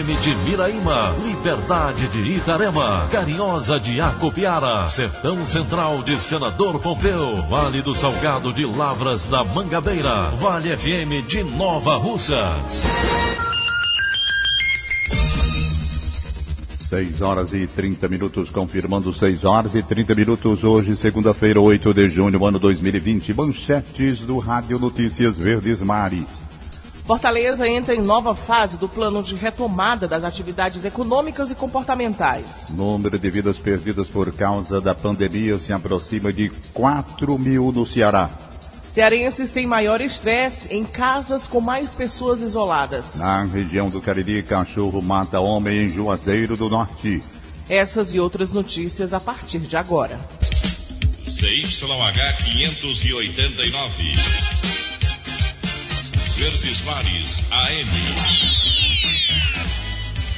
FM de Miraíma, Liberdade de Itarema, Carinhosa de Acopiara, Sertão Central de Senador Pompeu, Vale do Salgado de Lavras da Mangabeira, Vale FM de Nova Russas. 6 horas e 30 minutos, confirmando 6 horas e 30 minutos, hoje, segunda-feira, 8 de junho, ano 2020. Manchetes do Rádio Notícias Verdes Mares. Fortaleza entra em nova fase do plano de retomada das atividades econômicas e comportamentais. Número de vidas perdidas por causa da pandemia se aproxima de 4 mil no Ceará. Cearenses têm maior estresse em casas com mais pessoas isoladas. Na região do Cariri, cachorro mata homem em Juazeiro do Norte. Essas e outras notícias a partir de agora. CYH 589. Verdes Mares AM.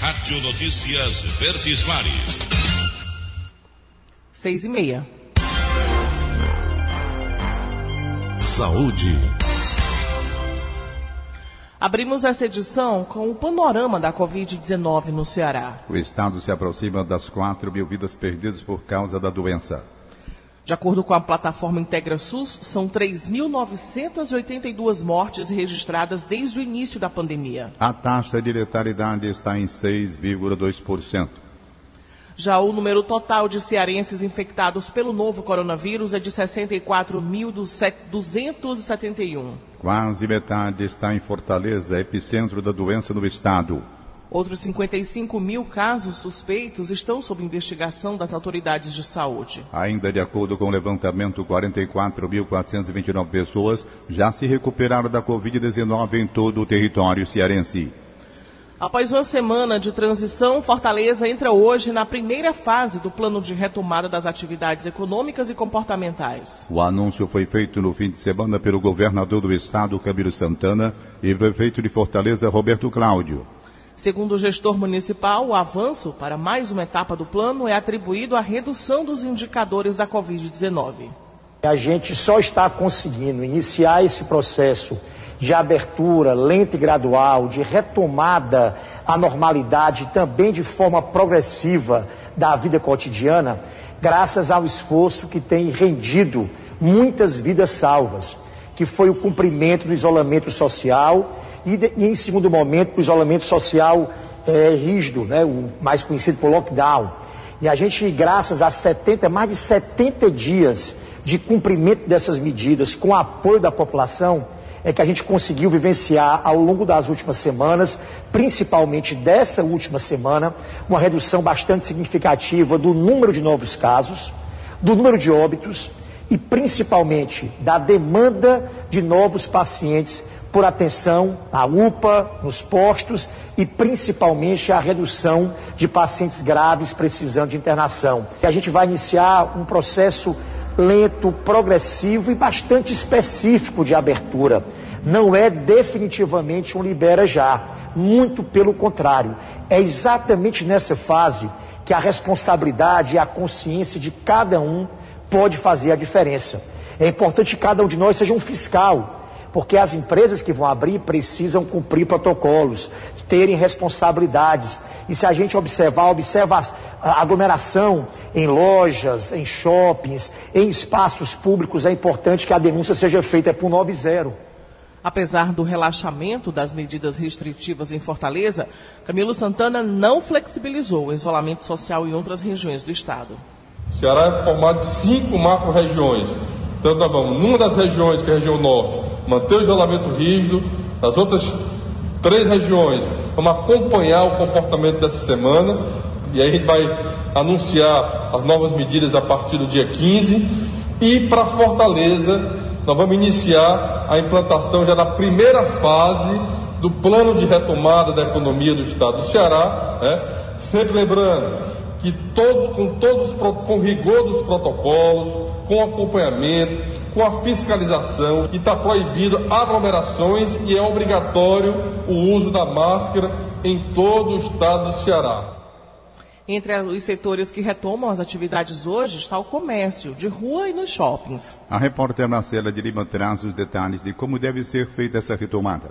Rádio Notícias Verdes Mares. Seis e meia. Saúde. Abrimos essa edição com o panorama da Covid-19 no Ceará. O estado se aproxima das 4 mil vidas perdidas por causa da doença. De acordo com a plataforma Integra SUS, são 3.982 mortes registradas desde o início da pandemia. A taxa de letalidade está em 6,2%. Já o número total de cearenses infectados pelo novo coronavírus é de 64.271. Quase metade está em Fortaleza, epicentro da doença no estado. Outros 55 mil casos suspeitos estão sob investigação das autoridades de saúde. Ainda de acordo com o levantamento, 44.429 pessoas já se recuperaram da Covid-19 em todo o território cearense. Após uma semana de transição, Fortaleza entra hoje na primeira fase do plano de retomada das atividades econômicas e comportamentais. O anúncio foi feito no fim de semana pelo governador do estado, Camilo Santana, e prefeito de Fortaleza, Roberto Cláudio. Segundo o gestor municipal, o avanço para mais uma etapa do plano é atribuído à redução dos indicadores da Covid-19. A gente só está conseguindo iniciar esse processo de abertura lenta e gradual, de retomada à normalidade, também de forma progressiva da vida cotidiana, graças ao esforço que tem rendido muitas vidas salvas, que foi o cumprimento do isolamento social e, de, e em segundo momento, o isolamento social é, rígido, né, o mais conhecido por lockdown. E a gente, graças a 70, mais de 70 dias de cumprimento dessas medidas, com apoio da população, é que a gente conseguiu vivenciar ao longo das últimas semanas, principalmente dessa última semana, uma redução bastante significativa do número de novos casos, do número de óbitos e principalmente da demanda de novos pacientes por atenção à UPA, nos postos e principalmente a redução de pacientes graves precisando de internação. E a gente vai iniciar um processo lento, progressivo e bastante específico de abertura. Não é definitivamente um libera já, muito pelo contrário. É exatamente nessa fase que a responsabilidade e a consciência de cada um pode fazer a diferença. É importante que cada um de nós seja um fiscal porque as empresas que vão abrir precisam cumprir protocolos, terem responsabilidades. E se a gente observar, observa a aglomeração em lojas, em shoppings, em espaços públicos, é importante que a denúncia seja feita por 90. Apesar do relaxamento das medidas restritivas em Fortaleza, Camilo Santana não flexibilizou o isolamento social em outras regiões do estado. O Ceará é formado de cinco macro-regiões. Então, nós vamos, numa das regiões, que é a região norte, manter o isolamento rígido. Nas outras três regiões, vamos acompanhar o comportamento dessa semana. E aí a gente vai anunciar as novas medidas a partir do dia 15. E para Fortaleza, nós vamos iniciar a implantação já da primeira fase do plano de retomada da economia do estado do Ceará, né? sempre lembrando que todos, com todos com rigor dos protocolos, com acompanhamento, com a fiscalização, e está proibido aglomerações e é obrigatório o uso da máscara em todo o estado do Ceará. Entre os setores que retomam as atividades hoje está o comércio, de rua e nos shoppings. A repórter Marcela de Lima traz os detalhes de como deve ser feita essa retomada.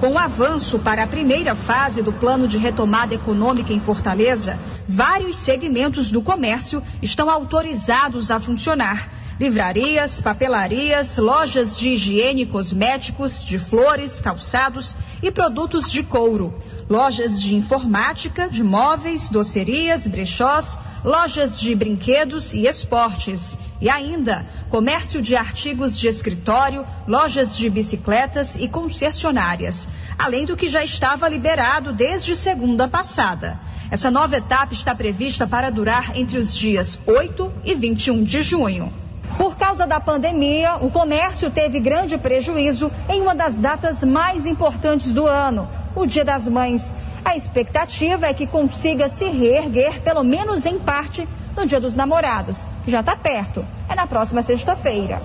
Com o avanço para a primeira fase do plano de retomada econômica em Fortaleza, vários segmentos do comércio estão autorizados a funcionar. Livrarias, papelarias, lojas de higiene cosméticos, de flores, calçados e produtos de couro lojas de informática, de móveis, docerias, brechós, lojas de brinquedos e esportes. E ainda, comércio de artigos de escritório, lojas de bicicletas e concessionárias. Além do que já estava liberado desde segunda passada. Essa nova etapa está prevista para durar entre os dias 8 e 21 de junho. Por causa da pandemia, o comércio teve grande prejuízo em uma das datas mais importantes do ano, o Dia das Mães. A expectativa é que consiga se reerguer, pelo menos em parte, no Dia dos Namorados, já está perto. É na próxima sexta-feira.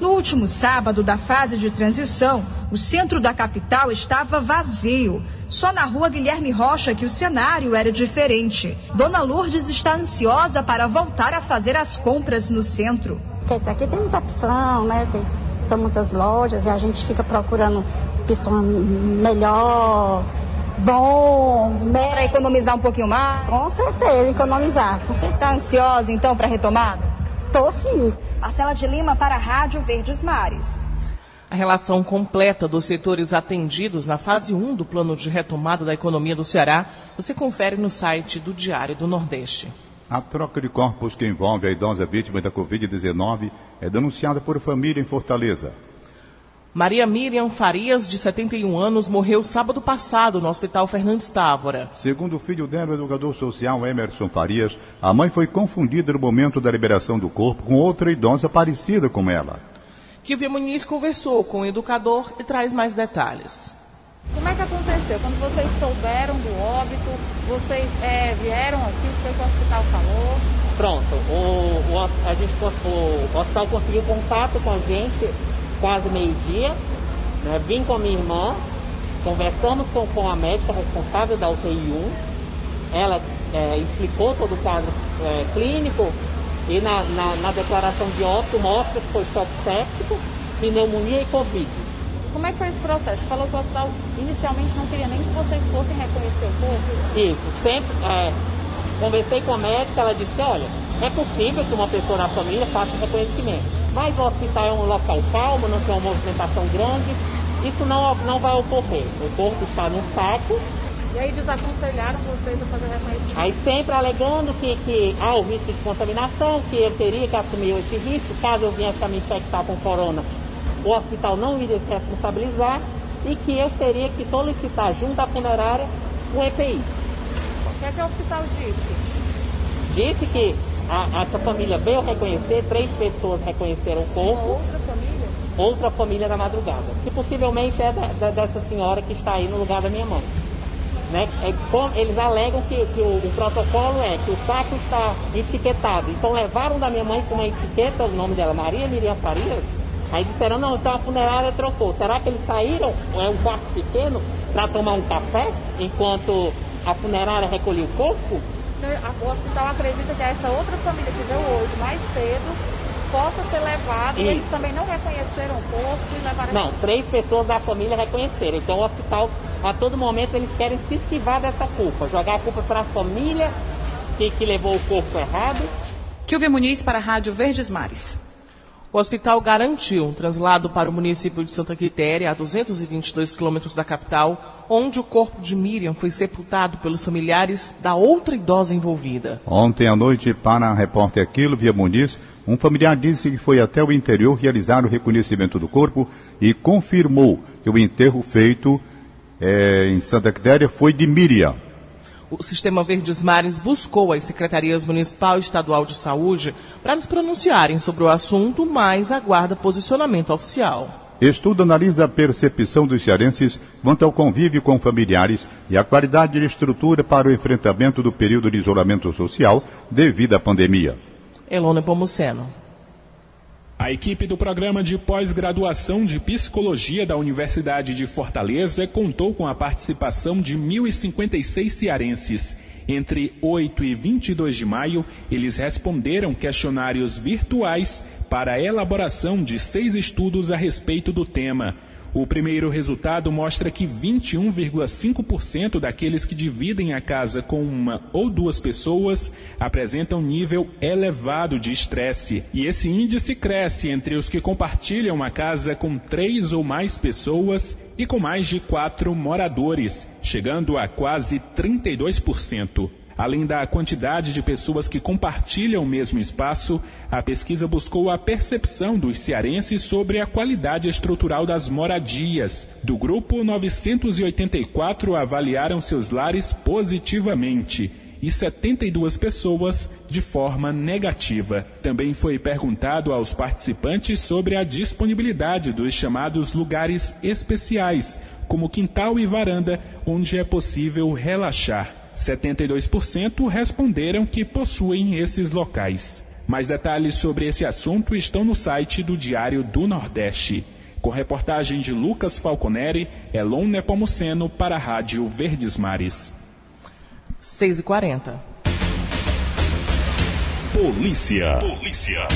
No último sábado da fase de transição, o centro da capital estava vazio. Só na rua Guilherme Rocha que o cenário era diferente. Dona Lourdes está ansiosa para voltar a fazer as compras no centro. Aqui tem muita opção, né? Tem, são muitas lojas e a gente fica procurando opção melhor, bom, né? Para economizar um pouquinho mais? Com certeza, economizar. Com certeza. Está ansiosa então para a retomada? Tô sim. Marcela de Lima para a Rádio Verdes Mares. A relação completa dos setores atendidos na fase 1 do plano de retomada da economia do Ceará você confere no site do Diário do Nordeste. A troca de corpos que envolve a idosa vítima da Covid-19 é denunciada por família em Fortaleza. Maria Miriam Farias, de 71 anos, morreu sábado passado no Hospital Fernandes Távora. Segundo o filho dela, o educador social Emerson Farias, a mãe foi confundida no momento da liberação do corpo com outra idosa parecida com ela. Kilvia Muniz conversou com o educador e traz mais detalhes. Como é que aconteceu? Quando vocês souberam do óbito, vocês é, vieram aqui, o que o hospital falou? Pronto, o, o, a gente, o, o hospital conseguiu contato com a gente quase meio-dia, né, vim com a minha irmã, conversamos com, com a médica responsável da UTI 1, ela é, explicou todo o quadro é, clínico e na, na, na, declaração de óbito mostra que foi choque séptico, pneumonia e Covid. Como é que foi esse processo? Você falou que o hospital inicialmente não queria nem que vocês fossem reconhecer o corpo? Isso, sempre é, conversei com a médica, ela disse, olha, é possível que uma pessoa na família faça reconhecimento mas o hospital é um local calmo, não tem uma movimentação grande, isso não, não vai ocorrer. O corpo está no saco. E aí desaconselharam vocês a fazer reconhecimento? Aí sempre alegando que, que há o risco de contaminação, que eu teria que assumir esse risco, caso eu viesse a me infectar com corona, o hospital não iria se responsabilizar e que eu teria que solicitar junto à funerária o EPI. O que é que o hospital disse? Disse que a, essa família veio reconhecer, três pessoas reconheceram o corpo. Outra família? Outra família da madrugada. Que possivelmente é da, da, dessa senhora que está aí no lugar da minha mãe. Né? É, com, eles alegam que, que o, o, protocolo é que o saco está etiquetado. Então levaram da minha mãe com uma etiqueta, o nome dela, Maria Miriam Farias. Aí disseram, não, então a funerária trocou. Será que eles saíram, é um quarto pequeno, para tomar um café, enquanto a funerária recolheu o corpo? O hospital acredita que essa outra família que veio hoje mais cedo possa ser levado e, e eles também não reconheceram o corpo e levaram Não, três pessoas da família reconheceram. Então o hospital, a todo momento, eles querem se esquivar dessa culpa, jogar a culpa para a família que, que levou o corpo errado. Kilvia Muniz para a Rádio Verdes Mares. O hospital garantiu um translado para o município de Santa Quitéria, a 222 quilômetros da capital, onde o corpo de Miriam foi sepultado pelos familiares da outra idosa envolvida. Ontem à noite, para a repórter Via Muniz, um familiar disse que foi até o interior realizar o reconhecimento do corpo e confirmou que o enterro feito é, em Santa Quitéria foi de Miriam. O Sistema Verdes Mares buscou as secretarias municipal e estadual de saúde para nos pronunciarem sobre o assunto, mas aguarda posicionamento oficial. Estudo analisa a percepção dos cearenses quanto ao convívio com familiares e a qualidade de estrutura para o enfrentamento do período de isolamento social devido à pandemia. Elona Pomuceno. A equipe do programa de pós-graduação de psicologia da Universidade de Fortaleza contou com a participação de 1.056 cearenses. Entre 8 e 22 de maio, eles responderam questionários virtuais para a elaboração de seis estudos a respeito do tema. O primeiro resultado mostra que 21,5% daqueles que dividem a casa com uma ou duas pessoas apresentam nível elevado de estresse. E esse índice cresce entre os que compartilham a casa com três ou mais pessoas e com mais de quatro moradores, chegando a quase 32%. Além da quantidade de pessoas que compartilham o mesmo espaço, a pesquisa buscou a percepção dos cearenses sobre a qualidade estrutural das moradias. Do grupo, 984 avaliaram seus lares positivamente e 72 pessoas de forma negativa. Também foi perguntado aos participantes sobre a disponibilidade dos chamados lugares especiais, como quintal e varanda, onde é possível relaxar. 72% responderam que possuem esses locais. Mais detalhes sobre esse assunto estão no site do Diário do Nordeste. Com reportagem de Lucas Falconeri, Elon Nepomuceno para a Rádio Verdes Mares. 6 e 40 Polícia. Polícia.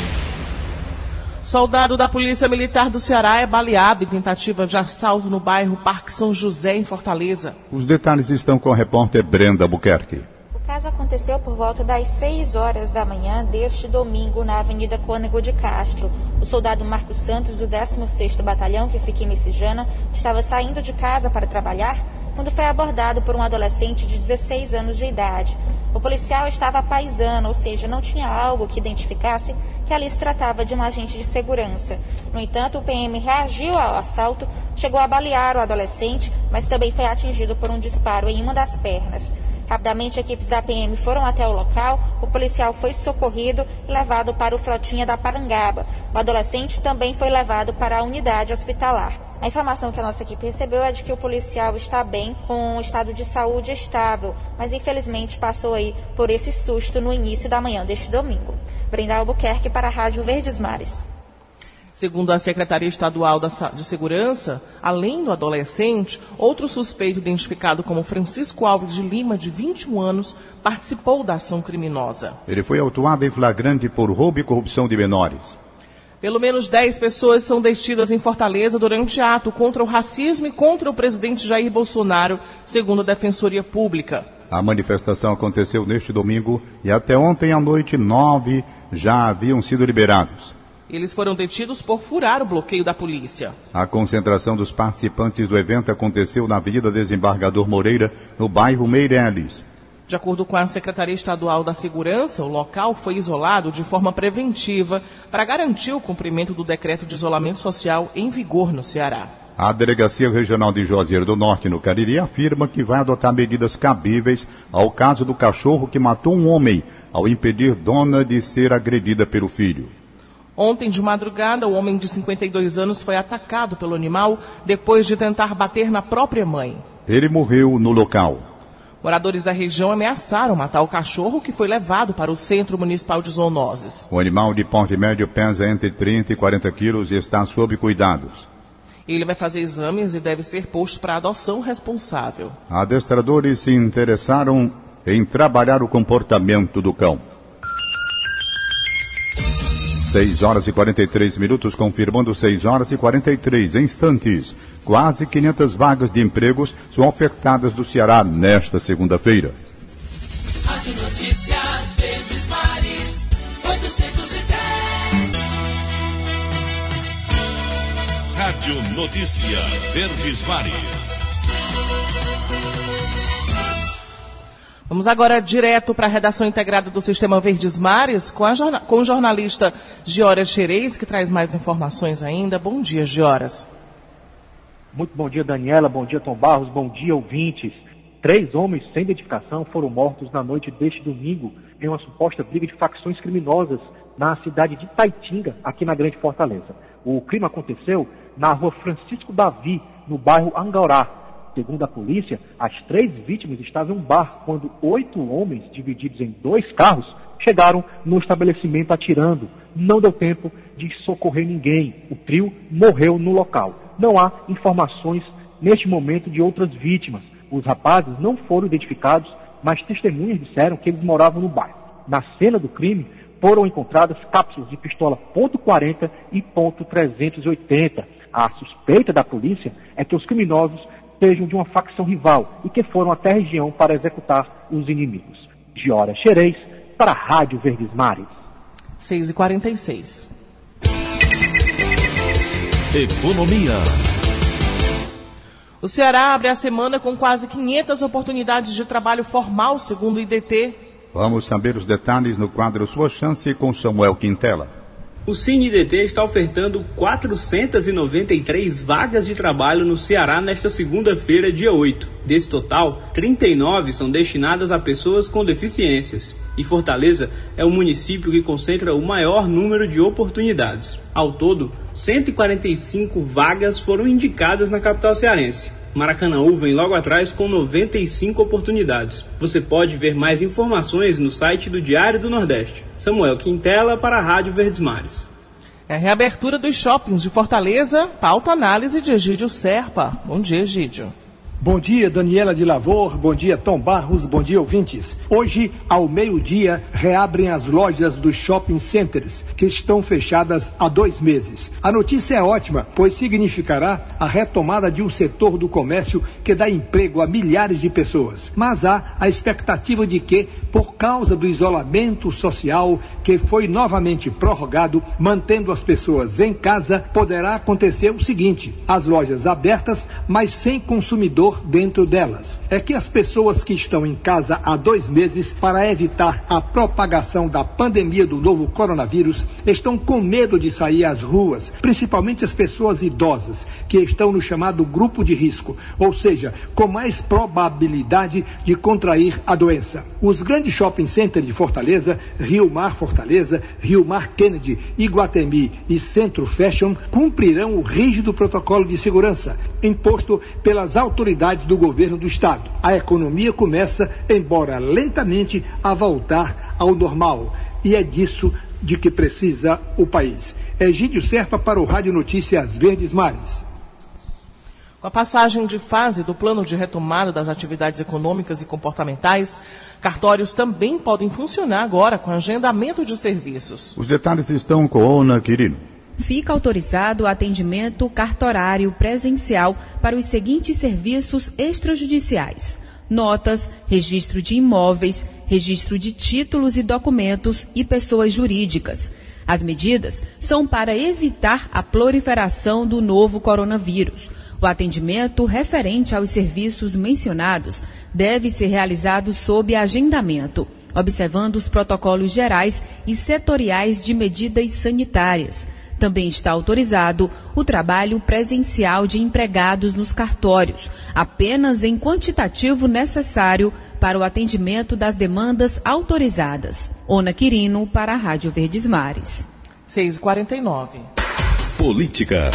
Soldado da Polícia Militar do Ceará é baleado em tentativa de assalto no bairro Parque São José, em Fortaleza. Os detalhes estão com a repórter Brenda Buquerque. O caso aconteceu por volta das 6 horas da manhã deste domingo na Avenida Cônego de Castro. O soldado Marcos Santos, do 16º Batalhão, que fica em Messijana, estava saindo de casa para trabalhar quando foi abordado por um adolescente de 16 anos de idade. O policial estava paisano, ou seja, não tinha algo que identificasse que ali se tratava de um agente de segurança. No entanto, o PM reagiu ao assalto, chegou a balear o adolescente, mas também foi atingido por um disparo em uma das pernas. Rapidamente, equipes da PM foram até o local, o policial foi socorrido e levado para o Frotinha da Parangaba. O adolescente também foi levado para a unidade hospitalar. A informação que a nossa equipe recebeu é de que o policial está bem, com um estado de saúde estável, mas infelizmente passou aí por esse susto no início da manhã deste domingo. Brenda Albuquerque para a Rádio Verdes Mares. Segundo a Secretaria Estadual de Segurança, além do adolescente, outro suspeito identificado como Francisco Alves de Lima, de 21 anos, participou da ação criminosa. Ele foi autuado em flagrante por roubo e corrupção de menores. Pelo menos 10 pessoas são detidas em Fortaleza durante ato contra o racismo e contra o presidente Jair Bolsonaro, segundo a Defensoria Pública. A manifestação aconteceu neste domingo e até ontem à noite nove já haviam sido liberados. Eles foram detidos por furar o bloqueio da polícia. A concentração dos participantes do evento aconteceu na Avenida Desembargador Moreira, no bairro Meireles. De acordo com a Secretaria Estadual da Segurança, o local foi isolado de forma preventiva para garantir o cumprimento do decreto de isolamento social em vigor no Ceará. A Delegacia Regional de Juazeiro do Norte, no Cariri, afirma que vai adotar medidas cabíveis ao caso do cachorro que matou um homem ao impedir dona de ser agredida pelo filho. Ontem de madrugada, o homem de 52 anos foi atacado pelo animal depois de tentar bater na própria mãe. Ele morreu no local. Moradores da região ameaçaram matar o cachorro que foi levado para o Centro Municipal de Zoonoses. O animal de porte médio pesa entre 30 e 40 quilos e está sob cuidados. Ele vai fazer exames e deve ser posto para adoção responsável. Adestradores se interessaram em trabalhar o comportamento do cão. 6 horas e 43 minutos, confirmando 6 horas e 43 instantes. Quase 500 vagas de empregos são ofertadas do Ceará nesta segunda-feira. Rádio Notícias Verdes Mares, 810. Rádio Notícia Verdes Mares. Vamos agora direto para a redação integrada do Sistema Verdes Mares com, a, com o jornalista Gioras Xerez, que traz mais informações ainda. Bom dia, Gioras. Muito bom dia, Daniela. Bom dia, Tom Barros. Bom dia, ouvintes. Três homens sem identificação foram mortos na noite deste domingo em uma suposta briga de facções criminosas na cidade de Taitinga, aqui na Grande Fortaleza. O crime aconteceu na rua Francisco Davi, no bairro Angaurá. Segundo a polícia, as três vítimas estavam em um bar quando oito homens, divididos em dois carros, chegaram no estabelecimento atirando. Não deu tempo de socorrer ninguém. O trio morreu no local. Não há informações neste momento de outras vítimas. Os rapazes não foram identificados, mas testemunhas disseram que eles moravam no bairro. Na cena do crime, foram encontradas cápsulas de pistola .40 e .380. A suspeita da polícia é que os criminosos sejam de uma facção rival e que foram até a região para executar os inimigos. Giora Xerez, para a Rádio Verdes Mares. 6h46. Economia. O Ceará abre a semana com quase 500 oportunidades de trabalho formal, segundo o IDT. Vamos saber os detalhes no quadro Sua Chance com Samuel Quintela. O CineDT está ofertando 493 vagas de trabalho no Ceará nesta segunda-feira, dia 8. Desse total, 39 são destinadas a pessoas com deficiências. E Fortaleza é o município que concentra o maior número de oportunidades. Ao todo, 145 vagas foram indicadas na capital cearense. Maracanãú vem logo atrás com 95 oportunidades. Você pode ver mais informações no site do Diário do Nordeste. Samuel Quintela para a Rádio Verdes Mares. É a reabertura dos shoppings de Fortaleza, pauta análise de Egídio Serpa. Bom dia, Egídio. Bom dia, Daniela de Lavor. Bom dia, Tom Barros. Bom dia, ouvintes. Hoje, ao meio-dia, reabrem as lojas dos shopping centers, que estão fechadas há dois meses. A notícia é ótima, pois significará a retomada de um setor do comércio que dá emprego a milhares de pessoas. Mas há a expectativa de que, por causa do isolamento social que foi novamente prorrogado, mantendo as pessoas em casa, poderá acontecer o seguinte: as lojas abertas, mas sem consumidor dentro delas. É que as pessoas que estão em casa há dois meses para evitar a propagação da pandemia do novo coronavírus estão com medo de sair às ruas, principalmente as pessoas idosas, que estão no chamado grupo de risco, ou seja, com mais probabilidade de contrair a doença. Os grandes shopping centers de Fortaleza, Rio Mar Fortaleza, Rio Mar Kennedy, Iguatemi e Centro Fashion cumprirão o rígido protocolo de segurança imposto pelas autoridades autoridades do governo do estado. A economia começa, embora lentamente, a voltar ao normal. E é disso de que precisa o país. Egídio Serpa para o Rádio Notícias Verdes Mares. Com a passagem de fase do plano de retomada das atividades econômicas e comportamentais, cartórios também podem funcionar agora com agendamento de serviços. Os detalhes estão com Ona Quirino fica autorizado o atendimento cartorário presencial para os seguintes serviços extrajudiciais: notas, registro de imóveis, registro de títulos e documentos e pessoas jurídicas. As medidas são para evitar a proliferação do novo coronavírus. O atendimento referente aos serviços mencionados deve ser realizado sob agendamento, observando os protocolos gerais e setoriais de medidas sanitárias. Também está autorizado o trabalho presencial de empregados nos cartórios, apenas em quantitativo necessário para o atendimento das demandas autorizadas. Ona Quirino, para a Rádio Verdes Mares. 6h49. Política.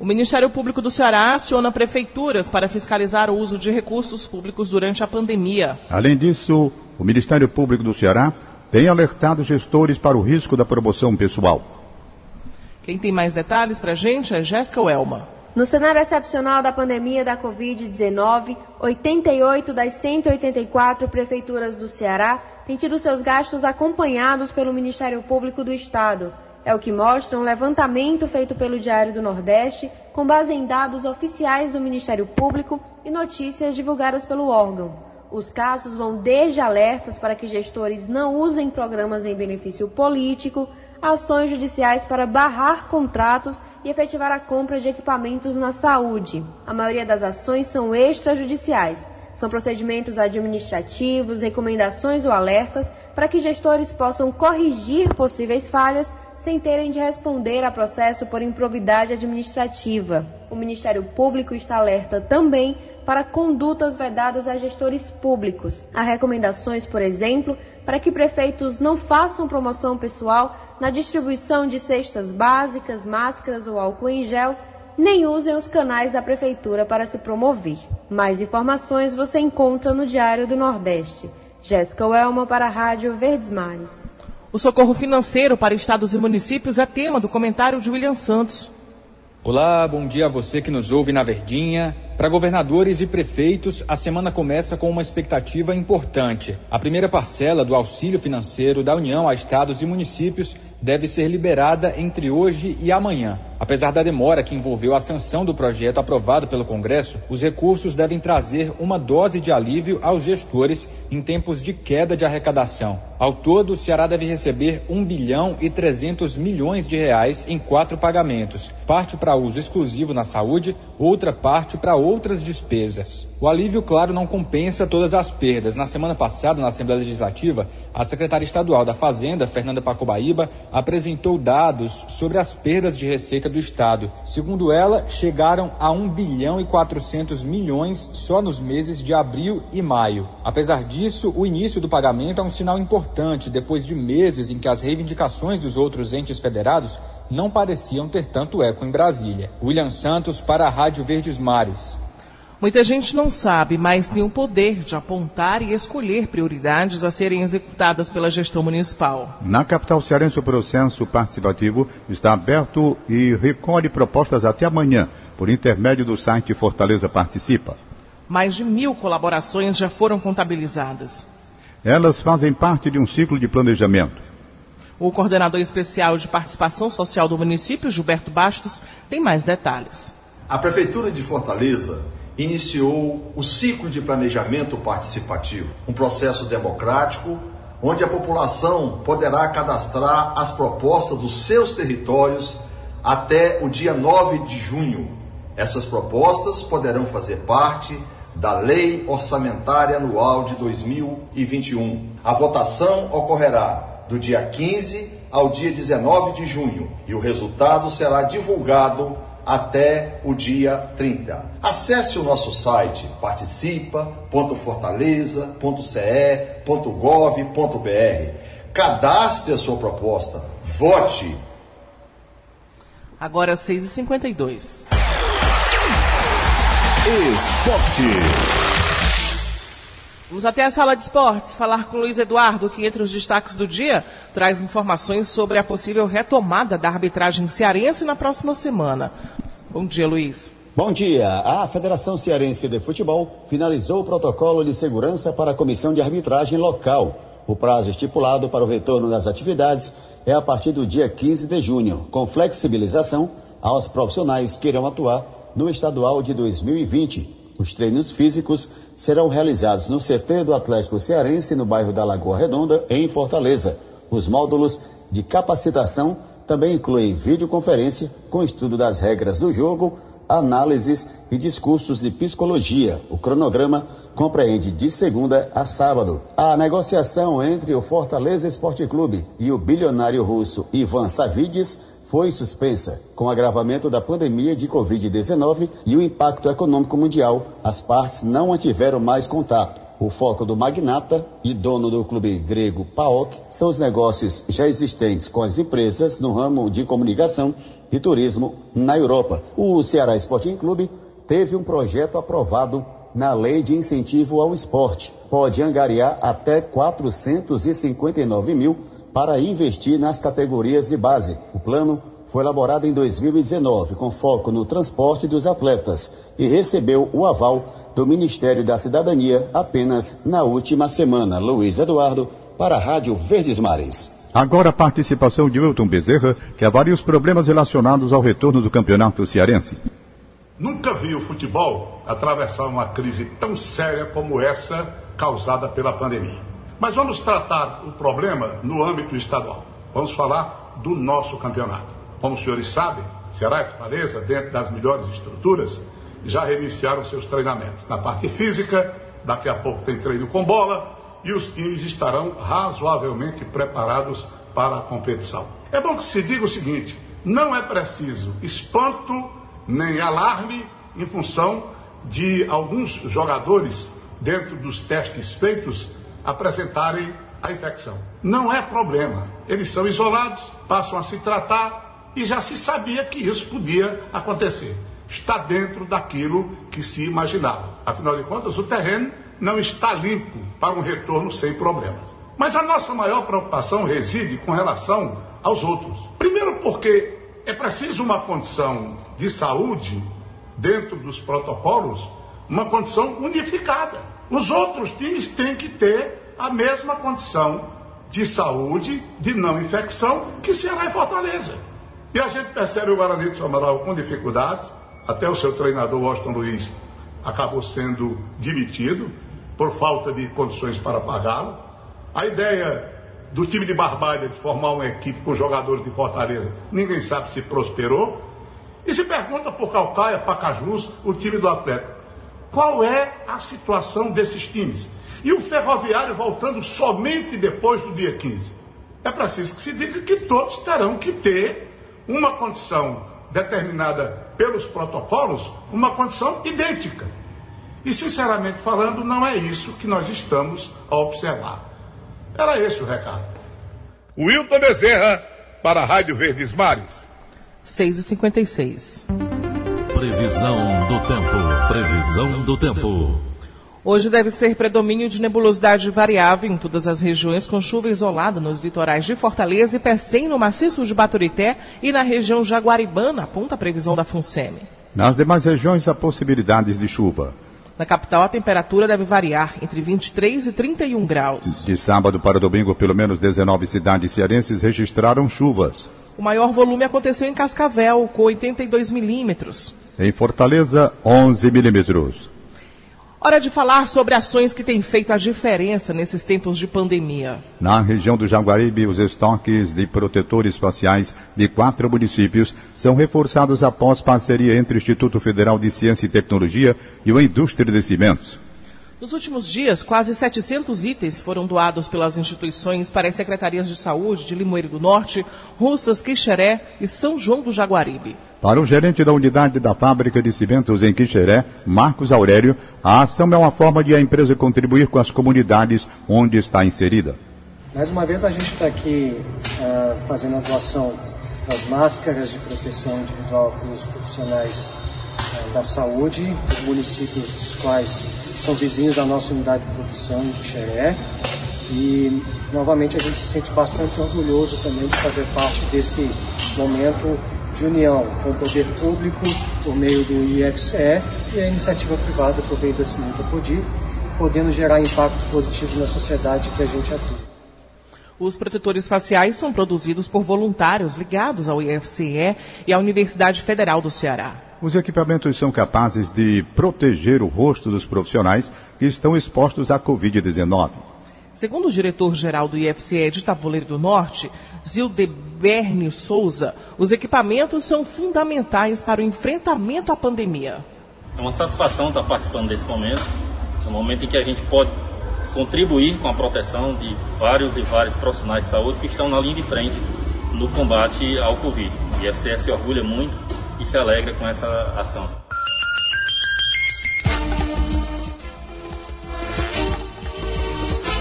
O Ministério Público do Ceará aciona prefeituras para fiscalizar o uso de recursos públicos durante a pandemia. Além disso, o Ministério Público do Ceará tem alertado gestores para o risco da promoção pessoal. Quem tem mais detalhes para a gente é Jéssica Welma. No cenário excepcional da pandemia da Covid-19, 88 das 184 prefeituras do Ceará têm tido seus gastos acompanhados pelo Ministério Público do Estado. É o que mostra um levantamento feito pelo Diário do Nordeste, com base em dados oficiais do Ministério Público e notícias divulgadas pelo órgão. Os casos vão desde alertas para que gestores não usem programas em benefício político, ações judiciais para barrar contratos e efetivar a compra de equipamentos na saúde. A maioria das ações são extrajudiciais. São procedimentos administrativos, recomendações ou alertas para que gestores possam corrigir possíveis falhas sem terem de responder a processo por improbidade administrativa. O Ministério Público está alerta também para condutas vedadas a gestores públicos. Há recomendações, por exemplo, para que prefeitos não façam promoção pessoal na distribuição de cestas básicas, máscaras ou álcool em gel, nem usem os canais da prefeitura para se promover. Mais informações você encontra no Diário do Nordeste. Jéssica Welma para a Rádio Verdes Mares. O socorro financeiro para estados e municípios é tema do comentário de William Santos. Olá, bom dia a você que nos ouve na Verdinha. Para governadores e prefeitos, a semana começa com uma expectativa importante. A primeira parcela do auxílio financeiro da União a estados e municípios deve ser liberada entre hoje e amanhã. Apesar da demora que envolveu a sanção do projeto aprovado pelo Congresso, os recursos devem trazer uma dose de alívio aos gestores em tempos de queda de arrecadação. Ao todo, o Ceará deve receber 1 bilhão e 300 milhões de reais em quatro pagamentos, parte para uso exclusivo na saúde, outra parte para outras despesas. O alívio, claro, não compensa todas as perdas. Na semana passada, na Assembleia Legislativa, a secretária estadual da Fazenda, Fernanda Pacobaíba, apresentou dados sobre as perdas de receita do Estado. Segundo ela, chegaram a 1 bilhão e 400 milhões só nos meses de abril e maio. Apesar disso, o início do pagamento é um sinal importante depois de meses em que as reivindicações dos outros entes federados não pareciam ter tanto eco em Brasília. William Santos para a Rádio Verdes Mares. Muita gente não sabe, mas tem o poder de apontar e escolher prioridades a serem executadas pela gestão municipal. Na capital cearense, o processo participativo está aberto e recolhe propostas até amanhã, por intermédio do site Fortaleza Participa. Mais de mil colaborações já foram contabilizadas. Elas fazem parte de um ciclo de planejamento. O coordenador especial de participação social do município, Gilberto Bastos, tem mais detalhes. A Prefeitura de Fortaleza iniciou o ciclo de planejamento participativo, um processo democrático onde a população poderá cadastrar as propostas dos seus territórios até o dia 9 de junho. Essas propostas poderão fazer parte da Lei Orçamentária Anual de 2021. A votação ocorrerá do dia 15 ao dia 19 de junho e o resultado será divulgado até o dia 30. Acesse o nosso site participa.fortaleza.ce.gov.br. Cadastre a sua proposta. Vote. Agora 6h52. Esporte. Vamos até a sala de esportes falar com Luiz Eduardo, que entre os destaques do dia traz informações sobre a possível retomada da arbitragem cearense na próxima semana. Bom dia, Luiz. Bom dia. A Federação Cearense de Futebol finalizou o protocolo de segurança para a comissão de arbitragem local. O prazo estipulado para o retorno das atividades é a partir do dia 15 de junho, com flexibilização aos profissionais que irão atuar no estadual de 2020. Os treinos físicos serão realizados no CT do Atlético Cearense, no bairro da Lagoa Redonda, em Fortaleza. Os módulos de capacitação também incluem videoconferência com estudo das regras do jogo, análises e discursos de psicologia. O cronograma compreende de segunda a sábado. A negociação entre o Fortaleza Esporte Clube e o bilionário russo Ivan Savides foi suspensa. Com o agravamento da pandemia de Covid-19 e o impacto econômico mundial, as partes não mantiveram mais contato. O foco do magnata e dono do clube grego PAOK são os negócios já existentes com as empresas no ramo de comunicação e turismo na Europa. O Ceará Sporting Clube teve um projeto aprovado na Lei de Incentivo ao Esporte. Pode angariar até 459 mil para investir nas categorias de base. O plano foi elaborado em 2019 com foco no transporte dos atletas e recebeu o aval do Ministério da Cidadania apenas na última semana. Luiz Eduardo, para a Rádio Verdes Mares. Agora a participação de Wilton Bezerra, que avalia os problemas relacionados ao retorno do campeonato cearense. Nunca vi o futebol atravessar uma crise tão séria como essa causada pela pandemia. Mas vamos tratar o problema no âmbito estadual. Vamos falar do nosso campeonato. Como os senhores sabem, Ceará e Fortaleza, dentro das melhores estruturas, já reiniciaram seus treinamentos. Na parte física, daqui a pouco tem treino com bola e os times estarão razoavelmente preparados para a competição. É bom que se diga o seguinte: não é preciso espanto nem alarme em função de alguns jogadores, dentro dos testes feitos, apresentarem a infecção. Não é problema. Eles são isolados, passam a se tratar e já se sabia que isso podia acontecer. Está dentro daquilo que se imaginava. Afinal de contas, o terreno não está limpo para um retorno sem problemas. Mas a nossa maior preocupação reside com relação aos outros. Primeiro, porque é preciso uma condição de saúde dentro dos protocolos, uma condição unificada. Os outros times têm que ter a mesma condição de saúde, de não infecção, que Ceará e Fortaleza. E a gente percebe o Guarani de Somaral com dificuldades, até o seu treinador, Washington Luiz, acabou sendo demitido por falta de condições para pagá-lo. A ideia do time de Barbalha de formar uma equipe com jogadores de Fortaleza, ninguém sabe se prosperou. E se pergunta por Calcaia, Pacajus, o time do Atlético, qual é a situação desses times? E o ferroviário voltando somente depois do dia 15. É preciso que se diga que todos terão que ter uma condição determinada pelos protocolos, uma condição idêntica. E, sinceramente falando, não é isso que nós estamos a observar. Era esse o recado. Wilton Bezerra, para a Rádio Verdes Mares. 6h56. Previsão do tempo. Previsão do tempo. Hoje deve ser predomínio de nebulosidade variável em todas as regiões, com chuva isolada nos litorais de Fortaleza e Pecém, no maciço de Baturité e na região jaguaribana, aponta a previsão da FUNSEMI. Nas demais regiões, há possibilidades de chuva. Na capital, a temperatura deve variar entre 23 e 31 graus. De sábado para domingo, pelo menos 19 cidades cearenses registraram chuvas. O maior volume aconteceu em Cascavel, com 82 milímetros. Em Fortaleza, 11 milímetros. Hora de falar sobre ações que têm feito a diferença nesses tempos de pandemia. Na região do Jaguaribe, os estoques de protetores faciais de quatro municípios são reforçados após parceria entre o Instituto Federal de Ciência e Tecnologia e a Indústria de Cimentos. Nos últimos dias, quase 700 itens foram doados pelas instituições para as secretarias de saúde de Limoeiro do Norte, Russas, Quixeré e São João do Jaguaribe. Para o gerente da unidade da fábrica de cimentos em Quixeré, Marcos Aurélio, a ação é uma forma de a empresa contribuir com as comunidades onde está inserida. Mais uma vez a gente está aqui uh, fazendo a doação das máscaras de proteção individual para os profissionais uh, da saúde, dos municípios dos quais são vizinhos da nossa unidade de produção em Xeré. E novamente a gente se sente bastante orgulhoso também de fazer parte desse momento de união com o poder público por meio do IFCE e a iniciativa privada por meio da Cimentos Podir, podendo gerar impacto positivo na sociedade que a gente atua. Os protetores faciais são produzidos por voluntários ligados ao IFCE e à Universidade Federal do Ceará. Os equipamentos são capazes de proteger o rosto dos profissionais que estão expostos à Covid-19. Segundo o diretor-geral do IFCE de Tabuleiro do Norte, Zildeberni Souza, os equipamentos são fundamentais para o enfrentamento à pandemia. É uma satisfação estar participando desse momento, é um momento em que a gente pode contribuir com a proteção de vários e vários profissionais de saúde que estão na linha de frente no combate ao Covid. O IFCE se orgulha muito e se alegra com essa ação.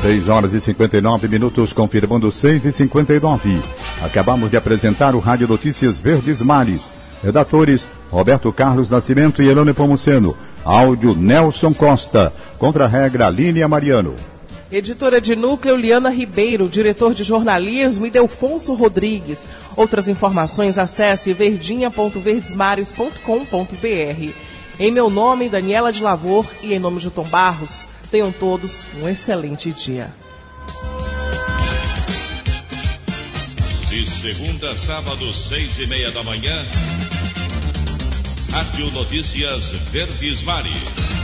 Seis horas e 59 minutos, confirmando 6 e 59. Acabamos de apresentar o Rádio Notícias Verdes Mares. Redatores Roberto Carlos Nascimento e Elane Pomuceno. Áudio Nelson Costa. Contra-regra Línia Mariano. Editora de núcleo Liana Ribeiro, diretor de jornalismo e Delfonso Rodrigues. Outras informações acesse verdinha.verdesmares.com.br. Em meu nome, Daniela de Lavor e em nome de Tom Barros, tenham todos um excelente dia. De segunda a sábado, seis e meia da manhã, Rádio Notícias Verdes Mares.